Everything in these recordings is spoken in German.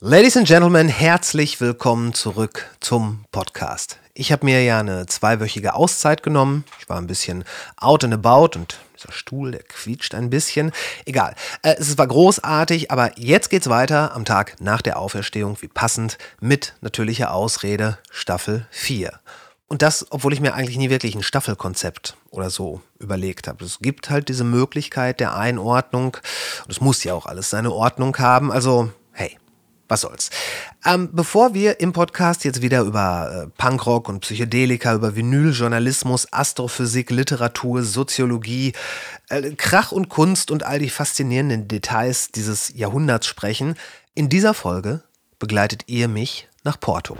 Ladies and Gentlemen, herzlich willkommen zurück zum Podcast. Ich habe mir ja eine zweiwöchige Auszeit genommen. Ich war ein bisschen out and about und dieser Stuhl, der quietscht ein bisschen. Egal. Äh, es war großartig, aber jetzt geht's weiter am Tag nach der Auferstehung, wie passend, mit natürlicher Ausrede Staffel 4. Und das, obwohl ich mir eigentlich nie wirklich ein Staffelkonzept oder so überlegt habe. Es gibt halt diese Möglichkeit der Einordnung. Und es muss ja auch alles seine Ordnung haben. Also, was soll's. Ähm, bevor wir im Podcast jetzt wieder über äh, Punkrock und Psychedelika, über Vinyl, Journalismus, Astrophysik, Literatur, Soziologie, äh, Krach und Kunst und all die faszinierenden Details dieses Jahrhunderts sprechen, in dieser Folge begleitet ihr mich nach Porto.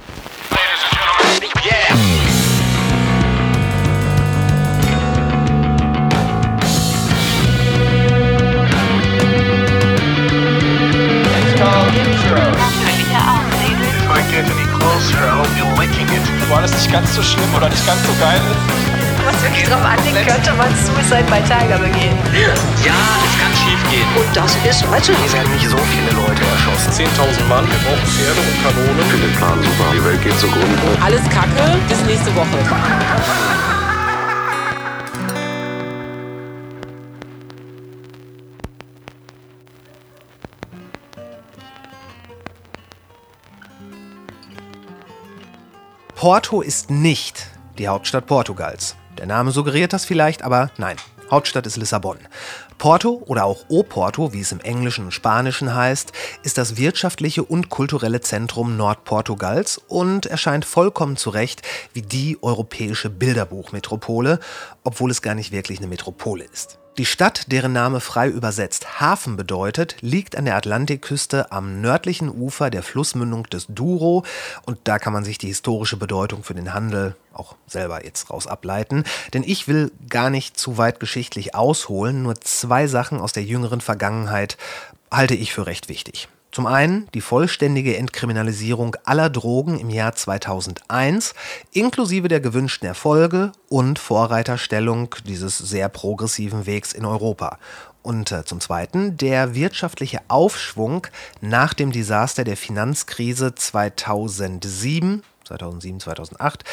Oder nicht ganz so geil ist? Was wirklich drauf anlegt, könnte man Suicide bei Tiger begehen. Ja, es kann schief gehen. Und das ist heute. Hier werden nicht so viele Leute erschossen. 10.000 Mann, wir brauchen Pferde und Kanonen. Ich finde den Plan super. Die Welt geht zugrunde. Alles Kacke, bis nächste Woche. Porto ist nicht die Hauptstadt Portugals. Der Name suggeriert das vielleicht, aber nein. Hauptstadt ist Lissabon. Porto oder auch Oporto, wie es im Englischen und Spanischen heißt, ist das wirtschaftliche und kulturelle Zentrum Nordportugals und erscheint vollkommen zurecht wie die europäische Bilderbuchmetropole, obwohl es gar nicht wirklich eine Metropole ist. Die Stadt, deren Name frei übersetzt Hafen bedeutet, liegt an der Atlantikküste am nördlichen Ufer der Flussmündung des Douro und da kann man sich die historische Bedeutung für den Handel auch selber jetzt raus ableiten. Denn ich will gar nicht zu weit geschichtlich ausholen, nur zwei Sachen aus der jüngeren Vergangenheit halte ich für recht wichtig. Zum einen die vollständige Entkriminalisierung aller Drogen im Jahr 2001, inklusive der gewünschten Erfolge und Vorreiterstellung dieses sehr progressiven Wegs in Europa. Und äh, zum Zweiten der wirtschaftliche Aufschwung nach dem Desaster der Finanzkrise 2007, 2007, 2008,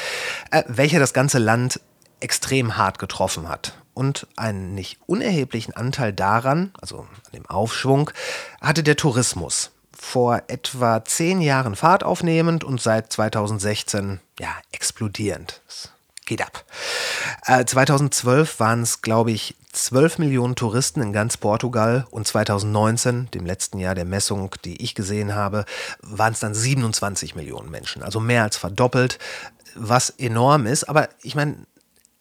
äh, welcher das ganze Land extrem hart getroffen hat. Und einen nicht unerheblichen Anteil daran, also an dem Aufschwung, hatte der Tourismus. Vor etwa zehn Jahren Fahrt aufnehmend und seit 2016 ja, explodierend. Es geht ab. Äh, 2012 waren es, glaube ich, 12 Millionen Touristen in ganz Portugal und 2019, dem letzten Jahr der Messung, die ich gesehen habe, waren es dann 27 Millionen Menschen. Also mehr als verdoppelt, was enorm ist. Aber ich meine,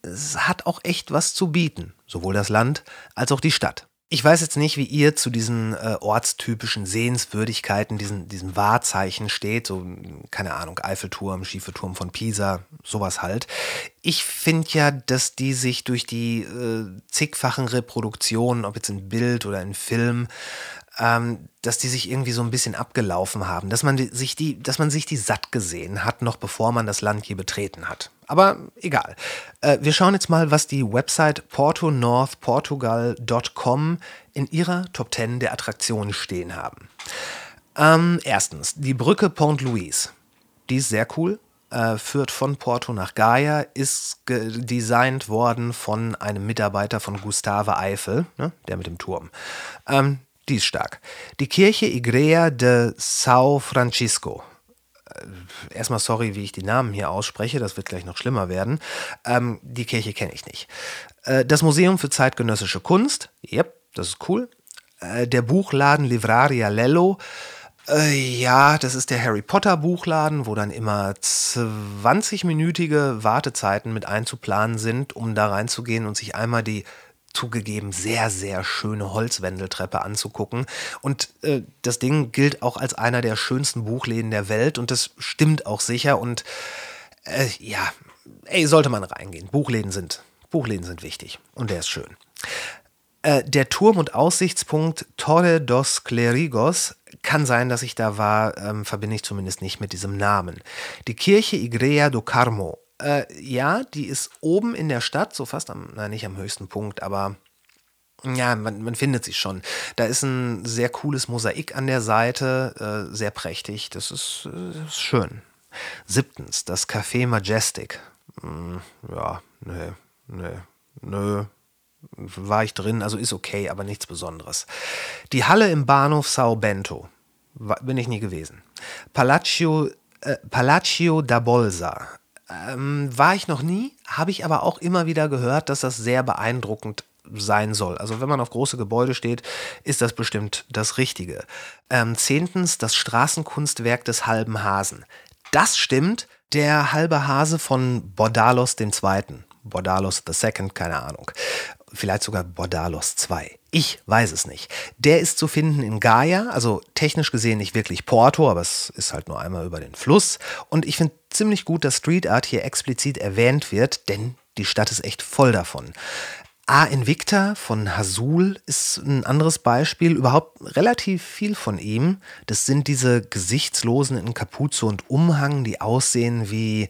es hat auch echt was zu bieten, sowohl das Land als auch die Stadt. Ich weiß jetzt nicht, wie ihr zu diesen äh, ortstypischen Sehenswürdigkeiten, diesen, diesen Wahrzeichen steht, so, keine Ahnung, Eiffelturm, schiefe Turm von Pisa, sowas halt. Ich finde ja, dass die sich durch die äh, zigfachen Reproduktionen, ob jetzt in Bild oder in Film, ähm, dass die sich irgendwie so ein bisschen abgelaufen haben, dass man die, sich die, dass man sich die satt gesehen hat, noch bevor man das Land je betreten hat. Aber egal. Äh, wir schauen jetzt mal, was die Website portonorthportugal.com in ihrer Top 10 der Attraktionen stehen haben. Ähm, erstens, die Brücke Pont Louis. Die ist sehr cool. Äh, führt von Porto nach Gaia, ist designt worden von einem Mitarbeiter von Gustave Eiffel, ne, der mit dem Turm. Ähm, die ist stark. Die Kirche Igreja de São Francisco erstmal sorry, wie ich die Namen hier ausspreche, das wird gleich noch schlimmer werden. Ähm, die Kirche kenne ich nicht. Äh, das Museum für zeitgenössische Kunst, yep, das ist cool. Äh, der Buchladen Livraria Lello, äh, ja, das ist der Harry Potter Buchladen, wo dann immer 20-minütige Wartezeiten mit einzuplanen sind, um da reinzugehen und sich einmal die zugegeben sehr, sehr schöne Holzwendeltreppe anzugucken. Und äh, das Ding gilt auch als einer der schönsten Buchläden der Welt und das stimmt auch sicher. Und äh, ja, ey, sollte man reingehen. Buchläden sind, Buchläden sind wichtig und der ist schön. Äh, der Turm und Aussichtspunkt Torre dos Clerigos kann sein, dass ich da war, ähm, verbinde ich zumindest nicht mit diesem Namen. Die Kirche Igreja do Carmo äh, ja, die ist oben in der Stadt, so fast am, na nicht am höchsten Punkt, aber Ja, man, man findet sie schon. Da ist ein sehr cooles Mosaik an der Seite, äh, sehr prächtig. Das ist, äh, ist schön. Siebtens, das Café Majestic. Hm, ja, nö, nö, nö. War ich drin, also ist okay, aber nichts Besonderes. Die Halle im Bahnhof Sao Bento. War, bin ich nie gewesen. Palazzo, äh, Palazzo da Bolsa. Ähm, war ich noch nie, habe ich aber auch immer wieder gehört, dass das sehr beeindruckend sein soll. Also wenn man auf große Gebäude steht, ist das bestimmt das Richtige. Ähm, zehntens, das Straßenkunstwerk des halben Hasen. Das stimmt, der halbe Hase von Bordalos II. Bordalos II, keine Ahnung. Vielleicht sogar Bordalos II. Ich weiß es nicht. Der ist zu finden in Gaia, also technisch gesehen nicht wirklich Porto, aber es ist halt nur einmal über den Fluss. Und ich finde ziemlich gut, dass Street Art hier explizit erwähnt wird, denn die Stadt ist echt voll davon. A. Invicta von Hasul ist ein anderes Beispiel. Überhaupt relativ viel von ihm. Das sind diese Gesichtslosen in Kapuze und Umhang, die aussehen wie,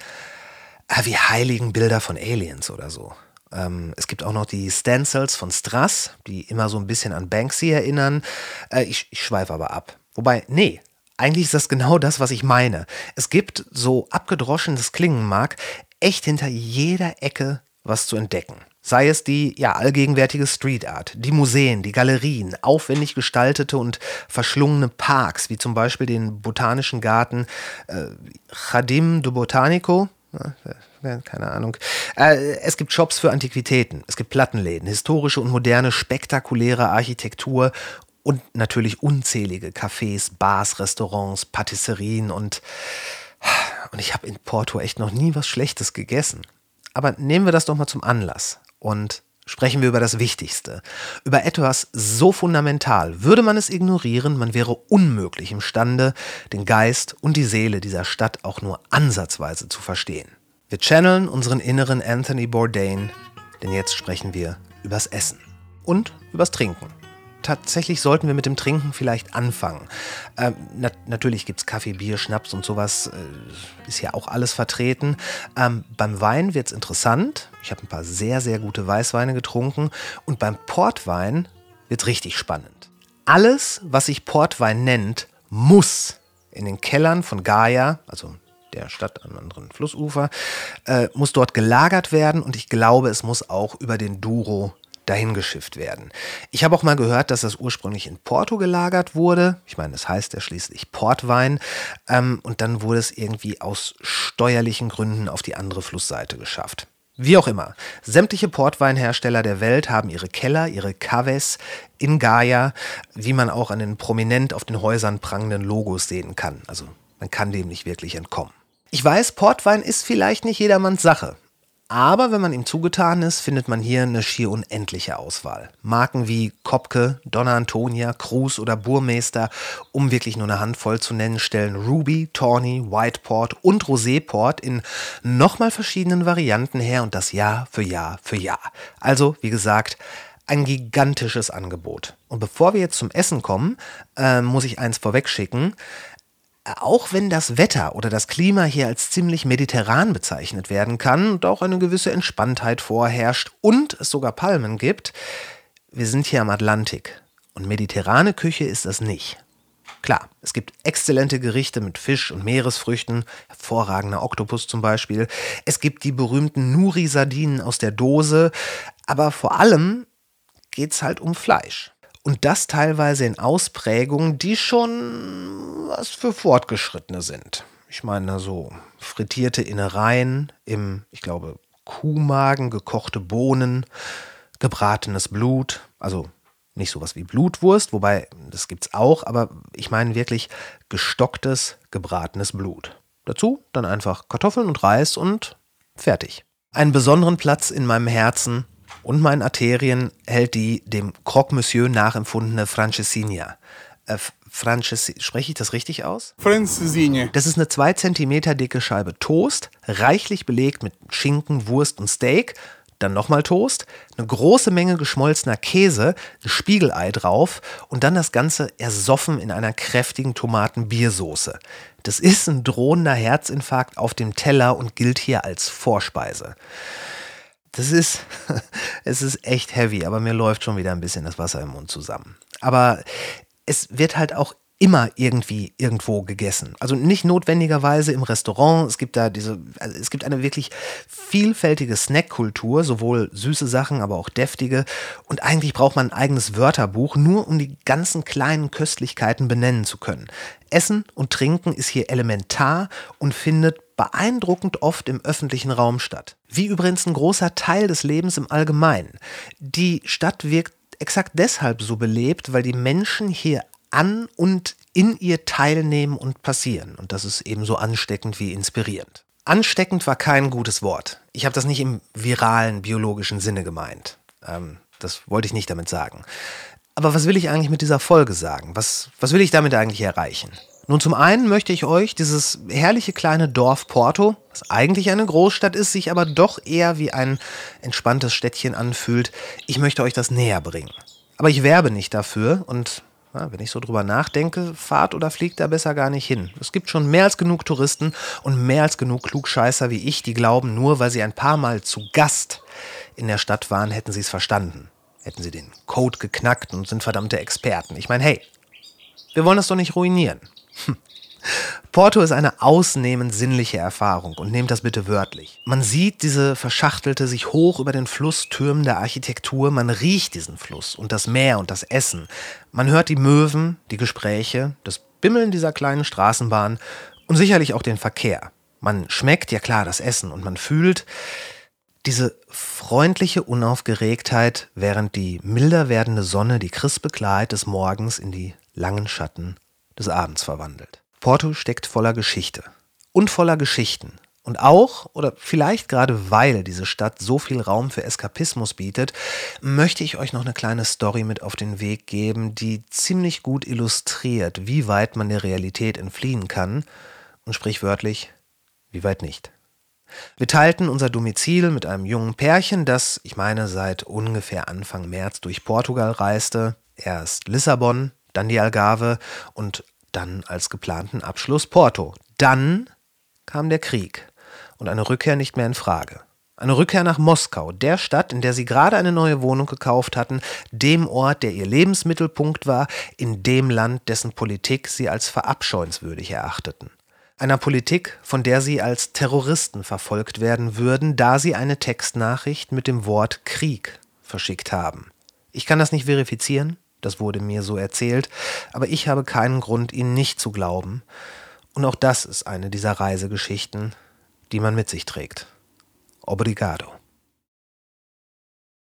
äh, wie heiligen Bilder von Aliens oder so. Ähm, es gibt auch noch die Stencils von Strass, die immer so ein bisschen an Banksy erinnern. Äh, ich ich schweife aber ab. Wobei, nee, eigentlich ist das genau das, was ich meine. Es gibt, so abgedroschen das klingen mag, echt hinter jeder Ecke was zu entdecken. Sei es die ja allgegenwärtige Street Art, die Museen, die Galerien, aufwendig gestaltete und verschlungene Parks, wie zum Beispiel den Botanischen Garten äh, du Botanico, keine Ahnung. Äh, es gibt Shops für Antiquitäten, es gibt Plattenläden, historische und moderne, spektakuläre Architektur und natürlich unzählige Cafés, Bars, Restaurants, Patisserien und und ich habe in Porto echt noch nie was Schlechtes gegessen. Aber nehmen wir das doch mal zum Anlass und sprechen wir über das Wichtigste. Über etwas so fundamental. Würde man es ignorieren, man wäre unmöglich imstande, den Geist und die Seele dieser Stadt auch nur ansatzweise zu verstehen. Wir channeln unseren inneren Anthony Bourdain, denn jetzt sprechen wir übers Essen und übers Trinken tatsächlich sollten wir mit dem Trinken vielleicht anfangen. Ähm, nat natürlich gibt es Kaffee, Bier, Schnaps und sowas, äh, ist ja auch alles vertreten. Ähm, beim Wein wird es interessant. Ich habe ein paar sehr, sehr gute Weißweine getrunken. Und beim Portwein wird es richtig spannend. Alles, was sich Portwein nennt, muss in den Kellern von Gaia, also der Stadt am anderen Flussufer, äh, muss dort gelagert werden und ich glaube, es muss auch über den Duro dahin geschifft werden. Ich habe auch mal gehört, dass das ursprünglich in Porto gelagert wurde. Ich meine, das heißt ja schließlich Portwein. Ähm, und dann wurde es irgendwie aus steuerlichen Gründen auf die andere Flussseite geschafft. Wie auch immer, sämtliche Portweinhersteller der Welt haben ihre Keller, ihre Caves in Gaia, wie man auch an den prominent auf den Häusern prangenden Logos sehen kann. Also man kann dem nicht wirklich entkommen. Ich weiß, Portwein ist vielleicht nicht jedermanns Sache. Aber wenn man ihm zugetan ist, findet man hier eine schier unendliche Auswahl. Marken wie Kopke, Donna Antonia, Cruz oder Burmeister, um wirklich nur eine Handvoll zu nennen, stellen Ruby, Tawny, Whiteport und Roséport in nochmal verschiedenen Varianten her und das Jahr für Jahr für Jahr. Also, wie gesagt, ein gigantisches Angebot. Und bevor wir jetzt zum Essen kommen, äh, muss ich eins vorwegschicken auch wenn das Wetter oder das Klima hier als ziemlich mediterran bezeichnet werden kann und auch eine gewisse Entspanntheit vorherrscht und es sogar Palmen gibt, wir sind hier am Atlantik und mediterrane Küche ist das nicht. Klar, es gibt exzellente Gerichte mit Fisch und Meeresfrüchten, hervorragender Oktopus zum Beispiel. Es gibt die berühmten Nuri-Sardinen aus der Dose, aber vor allem geht es halt um Fleisch. Und das teilweise in Ausprägungen, die schon was für Fortgeschrittene sind. Ich meine, so frittierte Innereien im, ich glaube, Kuhmagen, gekochte Bohnen, gebratenes Blut, also nicht sowas wie Blutwurst, wobei das gibt's auch, aber ich meine wirklich gestocktes, gebratenes Blut. Dazu dann einfach Kartoffeln und Reis und fertig. Einen besonderen Platz in meinem Herzen und meinen Arterien hält die dem Croque Monsieur nachempfundene Francesinha. Äh, Frances spreche ich das richtig aus? Francesinha. Das ist eine 2 cm dicke Scheibe Toast, reichlich belegt mit Schinken, Wurst und Steak. Dann nochmal Toast, eine große Menge geschmolzener Käse, ein Spiegelei drauf und dann das Ganze ersoffen in einer kräftigen Tomatenbiersoße. Das ist ein drohender Herzinfarkt auf dem Teller und gilt hier als Vorspeise. Das ist, es ist echt heavy, aber mir läuft schon wieder ein bisschen das Wasser im Mund zusammen. Aber es wird halt auch immer irgendwie irgendwo gegessen. Also nicht notwendigerweise im Restaurant. Es gibt da diese, also es gibt eine wirklich vielfältige Snackkultur, sowohl süße Sachen, aber auch deftige. Und eigentlich braucht man ein eigenes Wörterbuch, nur um die ganzen kleinen Köstlichkeiten benennen zu können. Essen und Trinken ist hier elementar und findet beeindruckend oft im öffentlichen Raum statt. Wie übrigens ein großer Teil des Lebens im Allgemeinen. Die Stadt wirkt exakt deshalb so belebt, weil die Menschen hier an und in ihr teilnehmen und passieren. Und das ist ebenso ansteckend wie inspirierend. Ansteckend war kein gutes Wort. Ich habe das nicht im viralen biologischen Sinne gemeint. Ähm, das wollte ich nicht damit sagen. Aber was will ich eigentlich mit dieser Folge sagen? Was, was will ich damit eigentlich erreichen? Nun, zum einen möchte ich euch dieses herrliche kleine Dorf Porto, das eigentlich eine Großstadt ist, sich aber doch eher wie ein entspanntes Städtchen anfühlt, ich möchte euch das näher bringen. Aber ich werbe nicht dafür und ja, wenn ich so drüber nachdenke, fahrt oder fliegt da besser gar nicht hin. Es gibt schon mehr als genug Touristen und mehr als genug Klugscheißer wie ich, die glauben, nur weil sie ein paar Mal zu Gast in der Stadt waren, hätten sie es verstanden. Hätten sie den Code geknackt und sind verdammte Experten. Ich meine, hey, wir wollen das doch nicht ruinieren. Hm. Porto ist eine ausnehmend sinnliche Erfahrung und nehmt das bitte wörtlich. Man sieht diese verschachtelte, sich hoch über den Fluss türmende Architektur, man riecht diesen Fluss und das Meer und das Essen. Man hört die Möwen, die Gespräche, das Bimmeln dieser kleinen Straßenbahn und sicherlich auch den Verkehr. Man schmeckt, ja klar, das Essen und man fühlt diese freundliche Unaufgeregtheit, während die milder werdende Sonne die crispe Klarheit des Morgens in die langen Schatten des Abends verwandelt. Porto steckt voller Geschichte und voller Geschichten. Und auch, oder vielleicht gerade weil diese Stadt so viel Raum für Eskapismus bietet, möchte ich euch noch eine kleine Story mit auf den Weg geben, die ziemlich gut illustriert, wie weit man der Realität entfliehen kann und sprichwörtlich, wie weit nicht. Wir teilten unser Domizil mit einem jungen Pärchen, das, ich meine, seit ungefähr Anfang März durch Portugal reiste. Erst Lissabon, dann die Algarve und dann als geplanten Abschluss Porto. Dann kam der Krieg und eine Rückkehr nicht mehr in Frage. Eine Rückkehr nach Moskau, der Stadt, in der sie gerade eine neue Wohnung gekauft hatten, dem Ort, der ihr Lebensmittelpunkt war, in dem Land, dessen Politik sie als verabscheuenswürdig erachteten. Einer Politik, von der sie als Terroristen verfolgt werden würden, da sie eine Textnachricht mit dem Wort Krieg verschickt haben. Ich kann das nicht verifizieren, das wurde mir so erzählt, aber ich habe keinen Grund, ihnen nicht zu glauben. Und auch das ist eine dieser Reisegeschichten, die man mit sich trägt. Obrigado.